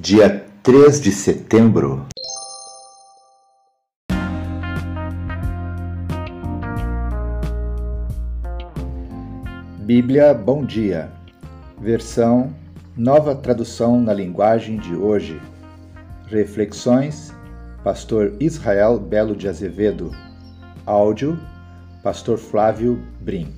dia 3 de setembro. Bíblia Bom Dia, versão Nova Tradução na Linguagem de Hoje. Reflexões, Pastor Israel Belo de Azevedo. Áudio, Pastor Flávio Brim.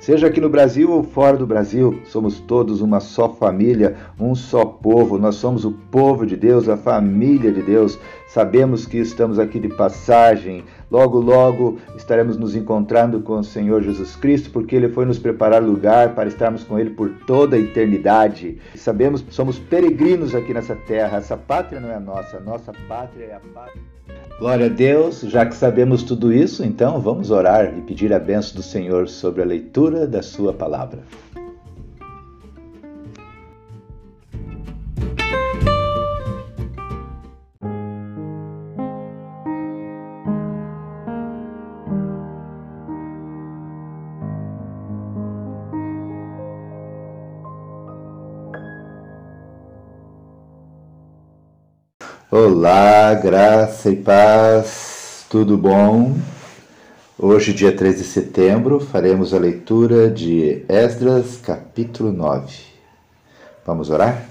Seja aqui no Brasil ou fora do Brasil, somos todos uma só família, um só povo. Nós somos o povo de Deus, a família de Deus. Sabemos que estamos aqui de passagem. Logo, logo estaremos nos encontrando com o Senhor Jesus Cristo, porque Ele foi nos preparar lugar para estarmos com Ele por toda a eternidade. Sabemos que somos peregrinos aqui nessa terra. Essa pátria não é nossa, nossa pátria é a pátria. Glória a Deus, já que sabemos tudo isso, então vamos orar e pedir a benção do Senhor sobre a leitura da Sua palavra. Olá, graça e paz, tudo bom? Hoje, dia 3 de setembro, faremos a leitura de Esdras, capítulo 9. Vamos orar?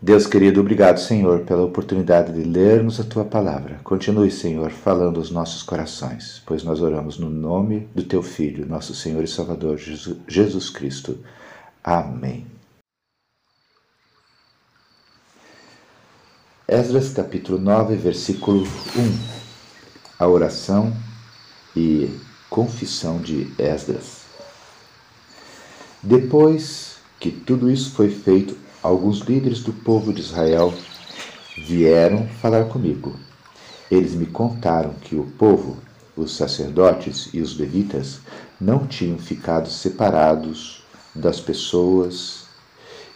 Deus querido, obrigado, Senhor, pela oportunidade de lermos a tua palavra. Continue, Senhor, falando aos nossos corações, pois nós oramos no nome do teu Filho, nosso Senhor e Salvador, Jesus Cristo. Amém. Esdras capítulo 9, versículo 1. A oração e confissão de Esdras. Depois que tudo isso foi feito, alguns líderes do povo de Israel vieram falar comigo. Eles me contaram que o povo, os sacerdotes e os levitas não tinham ficado separados das pessoas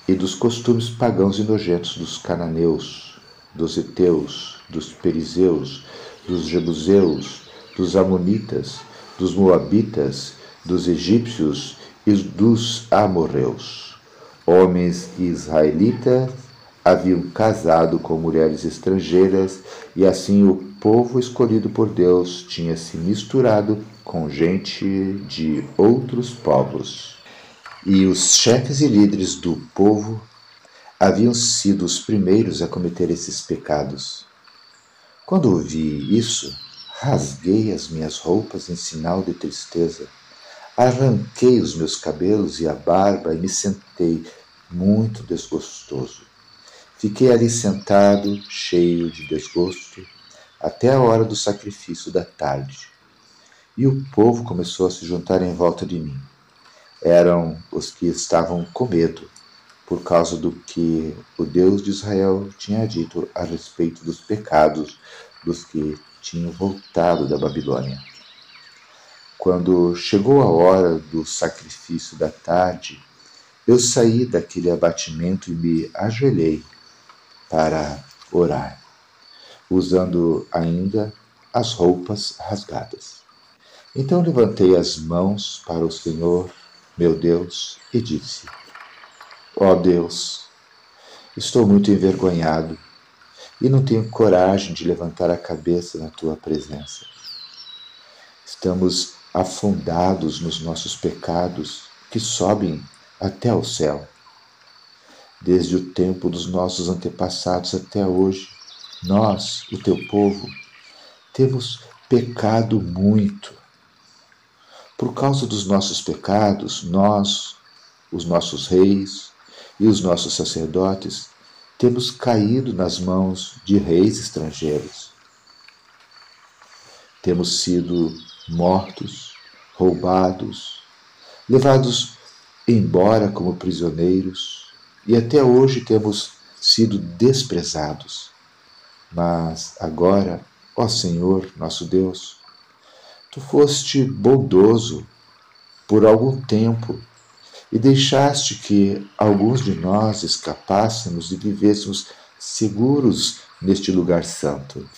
e dos costumes pagãos e nojentos dos cananeus, dos Eteus, dos Perizeus, dos Jebuseus, dos Amonitas, dos Moabitas, dos egípcios e dos amorreus. Homens israelitas haviam casado com mulheres estrangeiras e assim o povo escolhido por Deus tinha se misturado com gente de outros povos. E os chefes e líderes do povo haviam sido os primeiros a cometer esses pecados. Quando ouvi isso, rasguei as minhas roupas em sinal de tristeza, arranquei os meus cabelos e a barba e me sentei muito desgostoso. Fiquei ali sentado, cheio de desgosto, até a hora do sacrifício da tarde. E o povo começou a se juntar em volta de mim. Eram os que estavam com medo por causa do que o Deus de Israel tinha dito a respeito dos pecados dos que tinham voltado da Babilônia. Quando chegou a hora do sacrifício da tarde, eu saí daquele abatimento e me ajoelhei para orar, usando ainda as roupas rasgadas. Então levantei as mãos para o Senhor, meu Deus, e disse: Ó oh Deus, estou muito envergonhado e não tenho coragem de levantar a cabeça na tua presença. Estamos afundados nos nossos pecados que sobem até o céu. Desde o tempo dos nossos antepassados até hoje, nós, o teu povo, temos pecado muito. Por causa dos nossos pecados, nós, os nossos reis, e os nossos sacerdotes temos caído nas mãos de reis estrangeiros. temos sido mortos, roubados, levados embora como prisioneiros e até hoje temos sido desprezados. Mas agora, ó Senhor, nosso Deus, tu foste bondoso por algum tempo e deixaste que alguns de nós escapássemos e vivêssemos seguros neste lugar santo.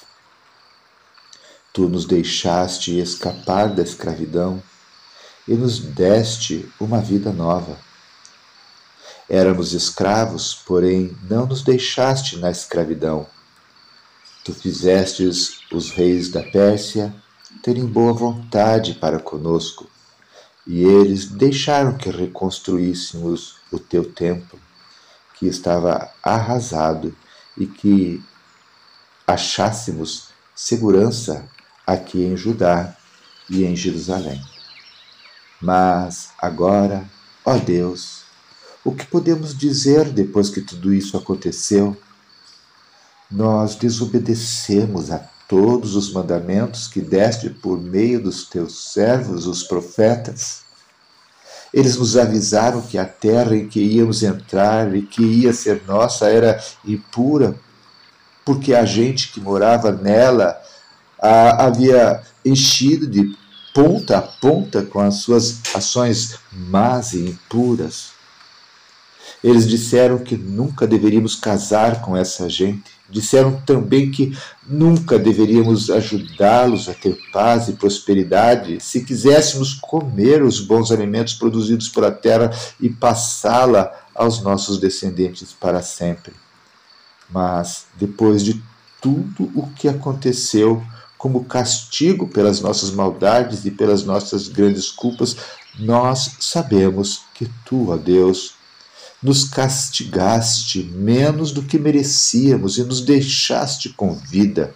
Tu nos deixaste escapar da escravidão e nos deste uma vida nova. Éramos escravos, porém não nos deixaste na escravidão. Tu fizestes os reis da Pérsia terem boa vontade para conosco, e eles deixaram que reconstruíssemos o teu templo, que estava arrasado, e que achássemos segurança aqui em Judá e em Jerusalém. Mas agora, ó Deus, o que podemos dizer depois que tudo isso aconteceu? Nós desobedecemos a todos os mandamentos que deste por meio dos teus servos, os profetas. Eles nos avisaram que a terra em que íamos entrar e que ia ser nossa era impura, porque a gente que morava nela a havia enchido de ponta a ponta com as suas ações más e impuras. Eles disseram que nunca deveríamos casar com essa gente. Disseram também que nunca deveríamos ajudá-los a ter paz e prosperidade se quiséssemos comer os bons alimentos produzidos pela terra e passá-la aos nossos descendentes para sempre. Mas, depois de tudo o que aconteceu, como castigo pelas nossas maldades e pelas nossas grandes culpas, nós sabemos que tu, ó Deus, nos castigaste menos do que merecíamos e nos deixaste com vida.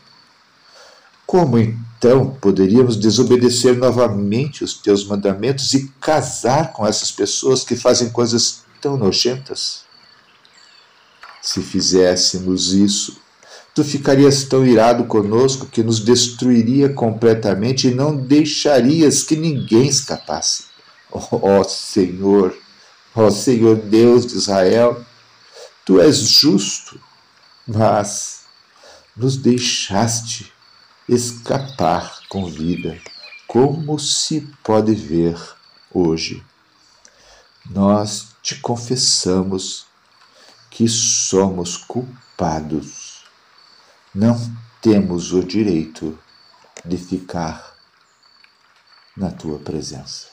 Como então poderíamos desobedecer novamente os teus mandamentos e casar com essas pessoas que fazem coisas tão nojentas? Se fizéssemos isso, tu ficarias tão irado conosco que nos destruiria completamente e não deixarias que ninguém escapasse. Ó oh, Senhor, ó Senhor Deus de Israel, tu és justo, mas nos deixaste escapar com vida, como se pode ver hoje. Nós te confessamos que somos culpados não temos o direito de ficar na tua presença.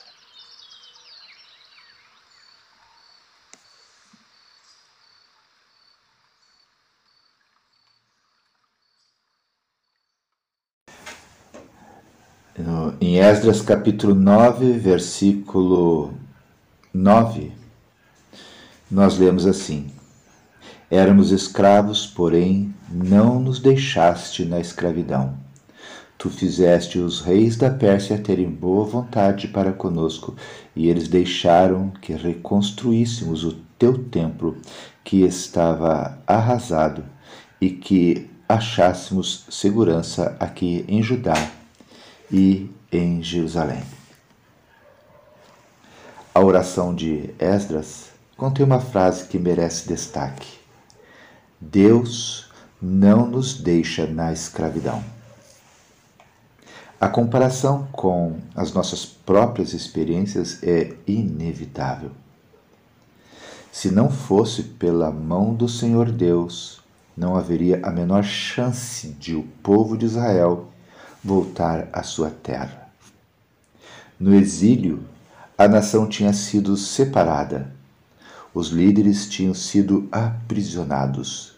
Em Esdras capítulo 9, versículo 9, nós lemos assim: Éramos escravos, porém não nos deixaste na escravidão. Tu fizeste os reis da Pérsia terem boa vontade para conosco, e eles deixaram que reconstruíssemos o teu templo, que estava arrasado, e que achássemos segurança aqui em Judá e em Jerusalém. A oração de Esdras contém uma frase que merece destaque. Deus não nos deixa na escravidão. A comparação com as nossas próprias experiências é inevitável. Se não fosse pela mão do Senhor Deus, não haveria a menor chance de o povo de Israel voltar à sua terra. No exílio, a nação tinha sido separada os líderes tinham sido aprisionados.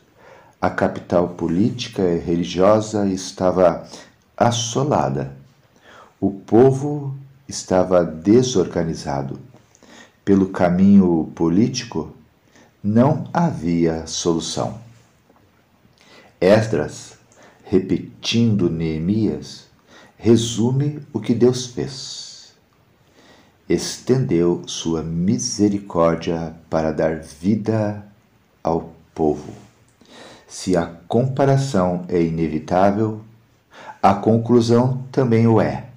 A capital política e religiosa estava assolada. O povo estava desorganizado. Pelo caminho político, não havia solução. Esdras, repetindo Neemias, resume o que Deus fez estendeu sua misericórdia para dar vida ao povo. Se a comparação é inevitável, a conclusão também o é.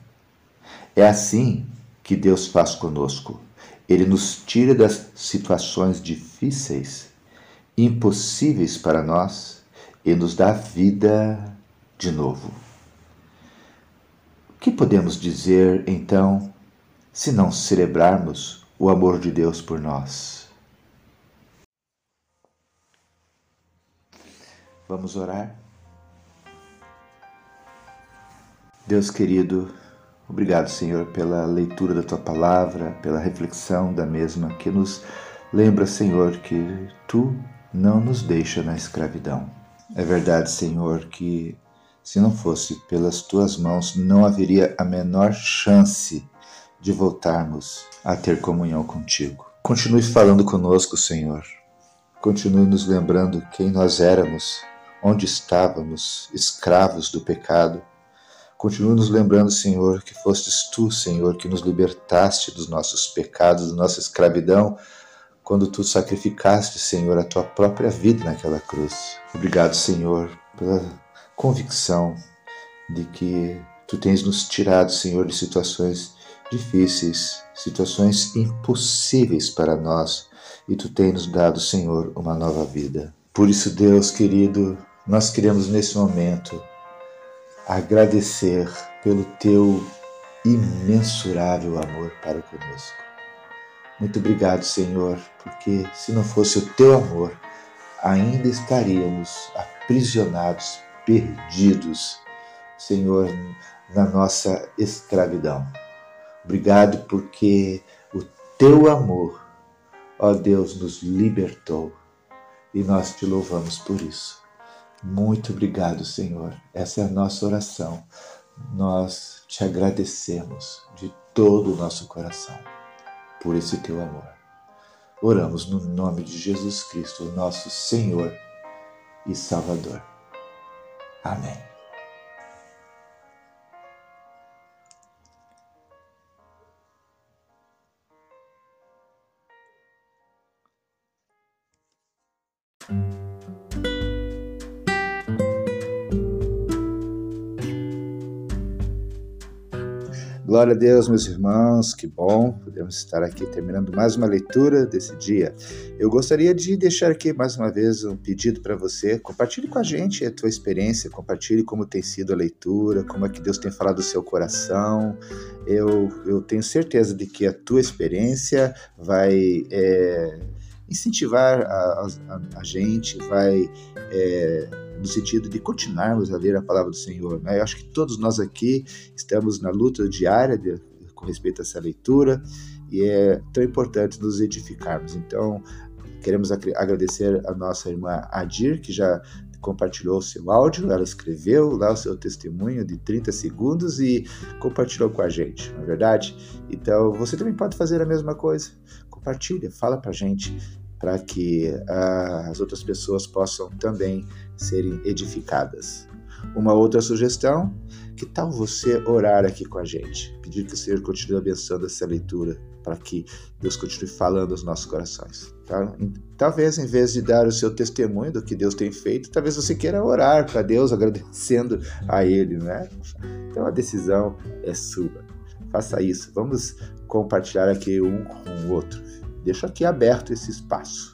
É assim que Deus faz conosco. Ele nos tira das situações difíceis, impossíveis para nós, e nos dá vida de novo. O que podemos dizer, então, se não celebrarmos o amor de Deus por nós? Vamos orar? Deus querido, obrigado, Senhor, pela leitura da tua palavra, pela reflexão da mesma, que nos lembra, Senhor, que tu não nos deixa na escravidão. É verdade, Senhor, que se não fosse pelas tuas mãos, não haveria a menor chance de voltarmos a ter comunhão contigo. Continue falando conosco, Senhor. Continue nos lembrando quem nós éramos, onde estávamos, escravos do pecado Continua nos lembrando, Senhor, que fostes tu, Senhor, que nos libertaste dos nossos pecados, da nossa escravidão, quando tu sacrificaste, Senhor, a tua própria vida naquela cruz. Obrigado, Senhor, pela convicção de que tu tens nos tirado, Senhor, de situações difíceis, situações impossíveis para nós, e tu tens nos dado, Senhor, uma nova vida. Por isso, Deus querido, nós queremos nesse momento agradecer pelo teu imensurável amor para conosco. Muito obrigado, Senhor, porque se não fosse o teu amor, ainda estaríamos aprisionados, perdidos, Senhor, na nossa escravidão. Obrigado porque o teu amor, ó Deus, nos libertou e nós te louvamos por isso. Muito obrigado, Senhor. Essa é a nossa oração. Nós te agradecemos de todo o nosso coração por esse teu amor. Oramos no nome de Jesus Cristo, nosso Senhor e Salvador. Amém. Glória a Deus, meus irmãos, que bom, podemos estar aqui terminando mais uma leitura desse dia. Eu gostaria de deixar aqui mais uma vez um pedido para você. Compartilhe com a gente a tua experiência, compartilhe como tem sido a leitura, como é que Deus tem falado do seu coração. Eu, eu tenho certeza de que a tua experiência vai é, incentivar a, a, a, gente, vai. É, no sentido de continuarmos a ler a palavra do Senhor. Né? Eu acho que todos nós aqui estamos na luta diária de, com respeito a essa leitura e é tão importante nos edificarmos. Então, queremos agradecer a nossa irmã Adir, que já compartilhou o seu áudio, ela escreveu lá o seu testemunho de 30 segundos e compartilhou com a gente, não é verdade? Então, você também pode fazer a mesma coisa. Compartilha, fala pra gente para que uh, as outras pessoas possam também serem edificadas. Uma outra sugestão, que tal você orar aqui com a gente? Pedir que o Senhor continue abençoando essa leitura, para que Deus continue falando aos nossos corações. Tá? Talvez, em vez de dar o seu testemunho do que Deus tem feito, talvez você queira orar para Deus, agradecendo a Ele, né? Então a decisão é sua. Faça isso. Vamos compartilhar aqui um com o outro. Deixo aqui aberto esse espaço.